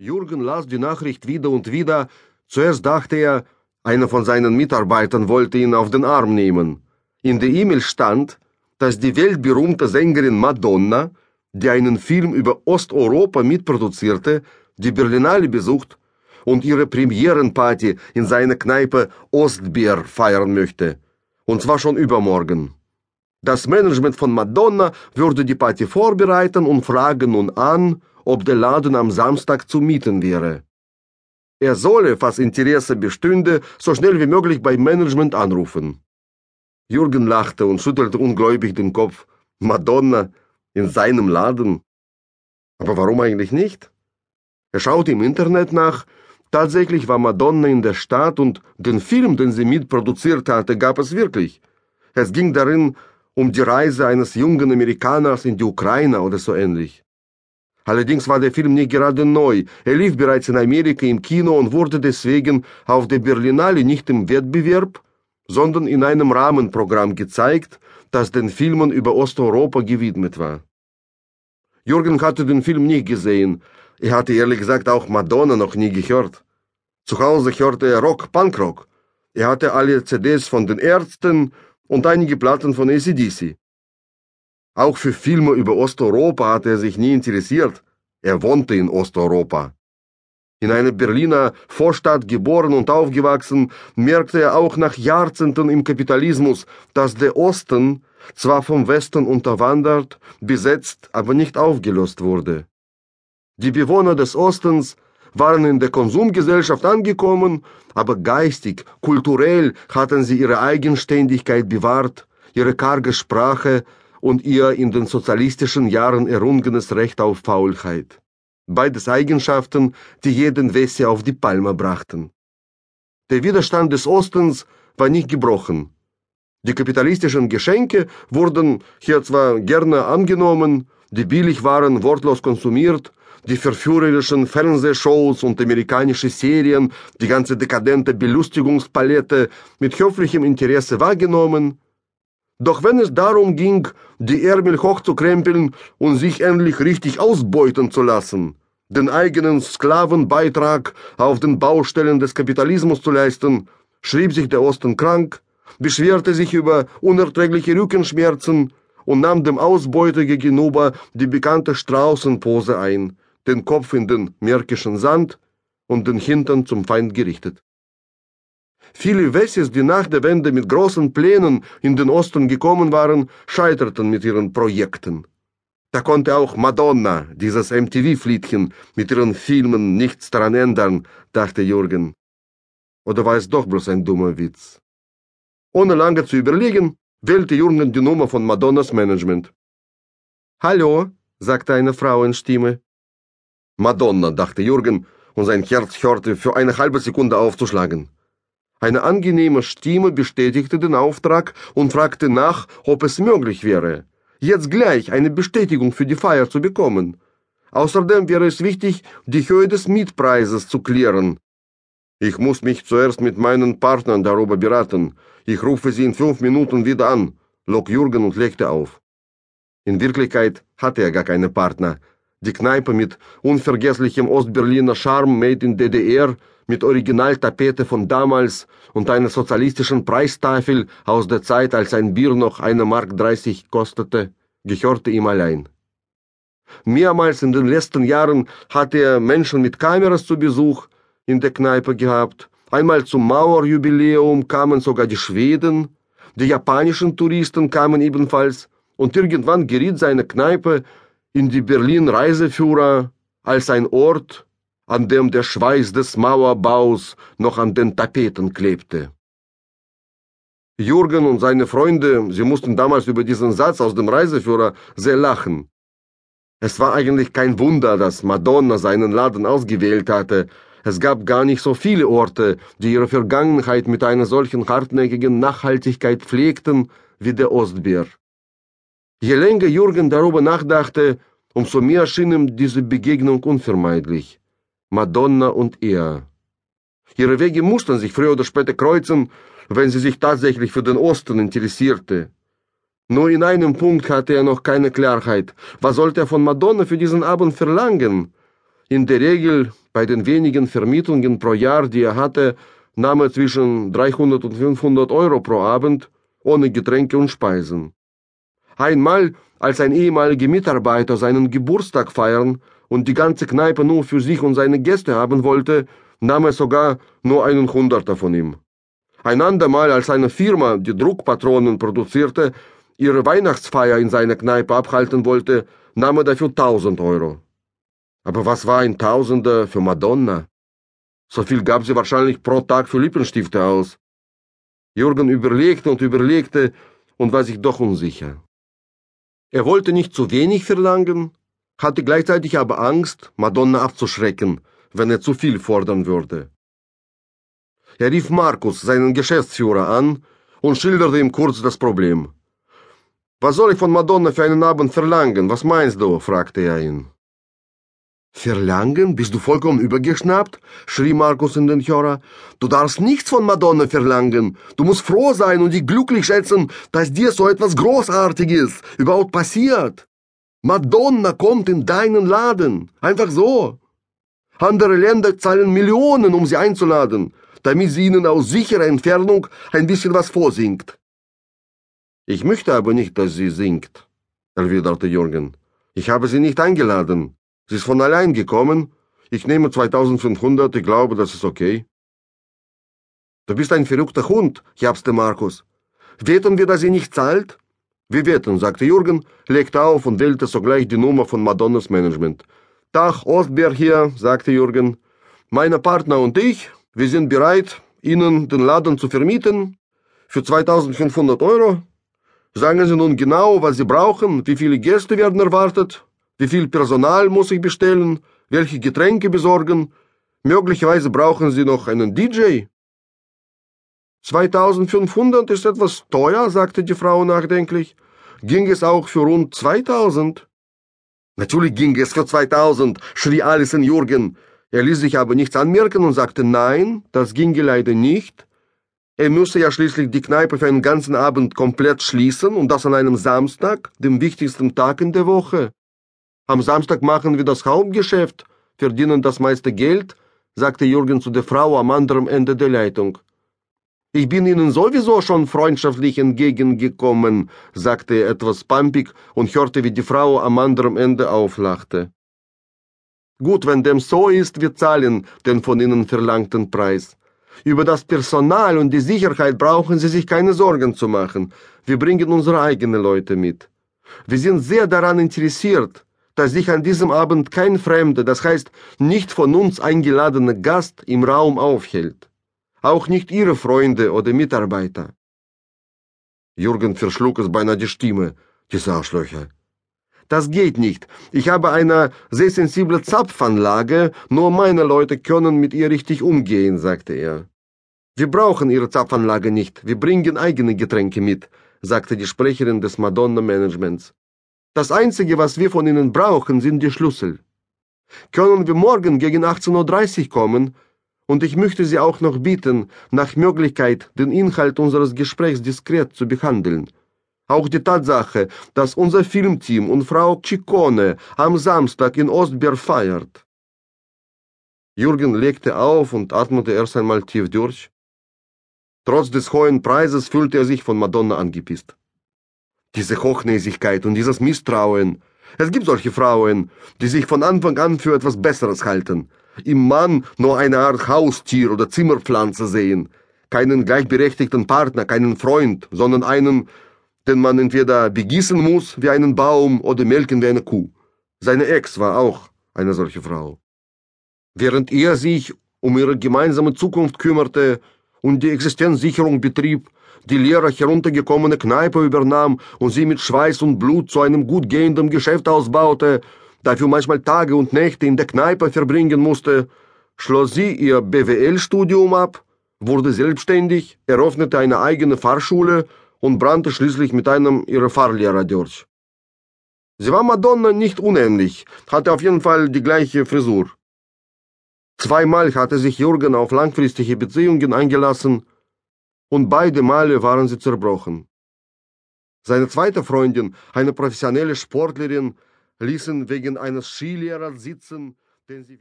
Jürgen las die Nachricht wieder und wieder. Zuerst dachte er, einer von seinen Mitarbeitern wollte ihn auf den Arm nehmen. In der E-Mail stand, dass die weltberühmte Sängerin Madonna, die einen Film über Osteuropa mitproduzierte, die Berlinale besucht und ihre Premierenparty in seiner Kneipe Ostbier feiern möchte. Und zwar schon übermorgen. Das Management von Madonna würde die Party vorbereiten und fragen nun an, ob der Laden am Samstag zu mieten wäre. Er solle, falls Interesse bestünde, so schnell wie möglich beim Management anrufen. Jürgen lachte und schüttelte ungläubig den Kopf. Madonna in seinem Laden? Aber warum eigentlich nicht? Er schaute im Internet nach. Tatsächlich war Madonna in der Stadt und den Film, den sie mitproduziert hatte, gab es wirklich. Es ging darin um die Reise eines jungen Amerikaners in die Ukraine oder so ähnlich. Allerdings war der Film nicht gerade neu. Er lief bereits in Amerika im Kino und wurde deswegen auf der Berlinale nicht im Wettbewerb, sondern in einem Rahmenprogramm gezeigt, das den Filmen über Osteuropa gewidmet war. Jürgen hatte den Film nie gesehen. Er hatte ehrlich gesagt auch Madonna noch nie gehört. Zu Hause hörte er Rock, Punkrock. Er hatte alle CDs von den Ärzten und einige Platten von ACDC. Auch für Filme über Osteuropa hatte er sich nie interessiert. Er wohnte in Osteuropa. In einer Berliner Vorstadt geboren und aufgewachsen, merkte er auch nach Jahrzehnten im Kapitalismus, dass der Osten zwar vom Westen unterwandert, besetzt, aber nicht aufgelöst wurde. Die Bewohner des Ostens waren in der Konsumgesellschaft angekommen, aber geistig, kulturell hatten sie ihre Eigenständigkeit bewahrt, ihre karge Sprache und ihr in den sozialistischen Jahren errungenes Recht auf Faulheit beides Eigenschaften, die jeden Wesse auf die Palme brachten. Der Widerstand des Ostens war nicht gebrochen. Die kapitalistischen Geschenke wurden hier zwar gerne angenommen, die Billigwaren wortlos konsumiert, die verführerischen Fernsehshows und amerikanische Serien, die ganze dekadente Belustigungspalette mit höflichem Interesse wahrgenommen, doch wenn es darum ging, die Ärmel hochzukrempeln und sich endlich richtig ausbeuten zu lassen, den eigenen Sklavenbeitrag auf den Baustellen des Kapitalismus zu leisten, schrieb sich der Osten krank, beschwerte sich über unerträgliche Rückenschmerzen und nahm dem Ausbeuter gegenüber die bekannte Straußenpose ein, den Kopf in den märkischen Sand und den Hintern zum Feind gerichtet. Viele Wessis, die nach der Wende mit großen Plänen in den Osten gekommen waren, scheiterten mit ihren Projekten. Da konnte auch Madonna, dieses MTV-Fliedchen, mit ihren Filmen nichts daran ändern, dachte Jürgen. Oder war es doch bloß ein dummer Witz? Ohne lange zu überlegen, wählte Jürgen die Nummer von Madonnas Management. Hallo, sagte eine Frauenstimme. Madonna, dachte Jürgen, und sein Herz hörte für eine halbe Sekunde aufzuschlagen. Eine angenehme Stimme bestätigte den Auftrag und fragte nach, ob es möglich wäre, jetzt gleich eine Bestätigung für die Feier zu bekommen. Außerdem wäre es wichtig, die Höhe des Mietpreises zu klären. Ich muss mich zuerst mit meinen Partnern darüber beraten. Ich rufe sie in fünf Minuten wieder an, log Jürgen und legte auf. In Wirklichkeit hatte er gar keine Partner. Die Kneipe mit unvergesslichem Ostberliner Charme made in DDR mit Originaltapete von damals und einer sozialistischen Preistafel aus der Zeit, als ein Bier noch eine Mark 30 kostete, gehörte ihm allein. Mehrmals in den letzten Jahren hatte er Menschen mit Kameras zu Besuch in der Kneipe gehabt. Einmal zum Mauerjubiläum kamen sogar die Schweden, die japanischen Touristen kamen ebenfalls, und irgendwann geriet seine Kneipe in die Berlin Reiseführer als ein Ort, an dem der Schweiß des Mauerbaus noch an den Tapeten klebte. Jürgen und seine Freunde, sie mussten damals über diesen Satz aus dem Reiseführer sehr lachen. Es war eigentlich kein Wunder, dass Madonna seinen Laden ausgewählt hatte. Es gab gar nicht so viele Orte, die ihre Vergangenheit mit einer solchen hartnäckigen Nachhaltigkeit pflegten wie der Ostbär. Je länger Jürgen darüber nachdachte, umso mehr schien ihm diese Begegnung unvermeidlich. Madonna und er. Ihre Wege mussten sich früher oder später kreuzen, wenn sie sich tatsächlich für den Osten interessierte. Nur in einem Punkt hatte er noch keine Klarheit. Was sollte er von Madonna für diesen Abend verlangen? In der Regel, Bei den wenigen Vermietungen pro Jahr, die er hatte, nahm er zwischen 300 und 500 Euro pro Abend, ohne Getränke und Speisen. Einmal, als ein ehemaliger Mitarbeiter seinen Geburtstag feiern und die ganze Kneipe nur für sich und seine Gäste haben wollte, nahm er sogar nur einen Hunderter von ihm. Ein andermal, als eine Firma, die Druckpatronen produzierte, ihre Weihnachtsfeier in seiner Kneipe abhalten wollte, nahm er dafür 1000 Euro. Aber was war ein Tausender für Madonna? So viel gab sie wahrscheinlich pro Tag für Lippenstifte aus. Jürgen überlegte und überlegte und war sich doch unsicher. Er wollte nicht zu wenig verlangen, hatte gleichzeitig aber Angst, Madonna abzuschrecken, wenn er zu viel fordern würde. Er rief Markus, seinen Geschäftsführer, an und schilderte ihm kurz das Problem. Was soll ich von Madonna für einen Abend verlangen? Was meinst du? fragte er ihn. Verlangen? Bist du vollkommen übergeschnappt? schrie Markus in den Hörer. Du darfst nichts von Madonna verlangen. Du musst froh sein und dich glücklich schätzen, dass dir so etwas Großartiges überhaupt passiert. Madonna kommt in deinen Laden. Einfach so. Andere Länder zahlen Millionen, um sie einzuladen, damit sie ihnen aus sicherer Entfernung ein bisschen was vorsingt. Ich möchte aber nicht, dass sie singt, erwiderte Jürgen. Ich habe sie nicht eingeladen. Sie ist von allein gekommen. Ich nehme 2500, ich glaube, das ist okay. Du bist ein verrückter Hund, japste Markus. Wetten wir, dass sie nicht zahlt? Wir wetten, sagte Jürgen, legte auf und wählte sogleich die Nummer von Madonnas Management. Tag, Ostberg hier, sagte Jürgen. Meine Partner und ich, wir sind bereit, Ihnen den Laden zu vermieten für 2500 Euro. Sagen Sie nun genau, was Sie brauchen, wie viele Gäste werden erwartet, wie viel Personal muss ich bestellen? Welche Getränke besorgen? Möglicherweise brauchen Sie noch einen DJ. 2500 ist etwas teuer, sagte die Frau nachdenklich. Ging es auch für rund 2000? Natürlich ging es für 2000, schrie Alice in Jürgen. Er ließ sich aber nichts anmerken und sagte, nein, das ginge leider nicht. Er müsse ja schließlich die Kneipe für einen ganzen Abend komplett schließen und das an einem Samstag, dem wichtigsten Tag in der Woche. Am Samstag machen wir das Hauptgeschäft, verdienen das meiste Geld, sagte Jürgen zu der Frau am anderen Ende der Leitung. Ich bin Ihnen sowieso schon freundschaftlich entgegengekommen, sagte er etwas pampig und hörte, wie die Frau am anderen Ende auflachte. Gut, wenn dem so ist, wir zahlen den von Ihnen verlangten Preis. Über das Personal und die Sicherheit brauchen Sie sich keine Sorgen zu machen. Wir bringen unsere eigenen Leute mit. Wir sind sehr daran interessiert, dass sich an diesem Abend kein Fremder, das heißt nicht von uns eingeladener Gast im Raum aufhält. Auch nicht Ihre Freunde oder Mitarbeiter. Jürgen verschlug es beinahe die Stimme, diese Arschlöcher. Das geht nicht. Ich habe eine sehr sensible Zapfanlage, nur meine Leute können mit ihr richtig umgehen, sagte er. Wir brauchen Ihre Zapfanlage nicht, wir bringen eigene Getränke mit, sagte die Sprecherin des Madonna-Managements. Das Einzige, was wir von Ihnen brauchen, sind die Schlüssel. Können wir morgen gegen 18.30 Uhr kommen? Und ich möchte Sie auch noch bitten, nach Möglichkeit den Inhalt unseres Gesprächs diskret zu behandeln. Auch die Tatsache, dass unser Filmteam und Frau Ciccone am Samstag in Ostberg feiert. Jürgen legte auf und atmete erst einmal tief durch. Trotz des hohen Preises fühlte er sich von Madonna angepisst. Diese Hochnäsigkeit und dieses Misstrauen. Es gibt solche Frauen, die sich von Anfang an für etwas Besseres halten, im Mann nur eine Art Haustier oder Zimmerpflanze sehen, keinen gleichberechtigten Partner, keinen Freund, sondern einen, den man entweder begießen muss wie einen Baum oder melken wie eine Kuh. Seine Ex war auch eine solche Frau. Während er sich um ihre gemeinsame Zukunft kümmerte und die Existenzsicherung betrieb, die leere heruntergekommene Kneipe übernahm und sie mit Schweiß und Blut zu einem gut gehenden Geschäft ausbaute, dafür manchmal Tage und Nächte in der Kneipe verbringen musste, schloss sie ihr BWL-Studium ab, wurde selbstständig, eröffnete eine eigene Fahrschule und brannte schließlich mit einem ihrer Fahrlehrer durch. Sie war Madonna nicht unähnlich, hatte auf jeden Fall die gleiche Frisur. Zweimal hatte sich Jürgen auf langfristige Beziehungen eingelassen, und beide Male waren sie zerbrochen. Seine zweite Freundin, eine professionelle Sportlerin, ließen wegen eines Skilehrers sitzen, den sie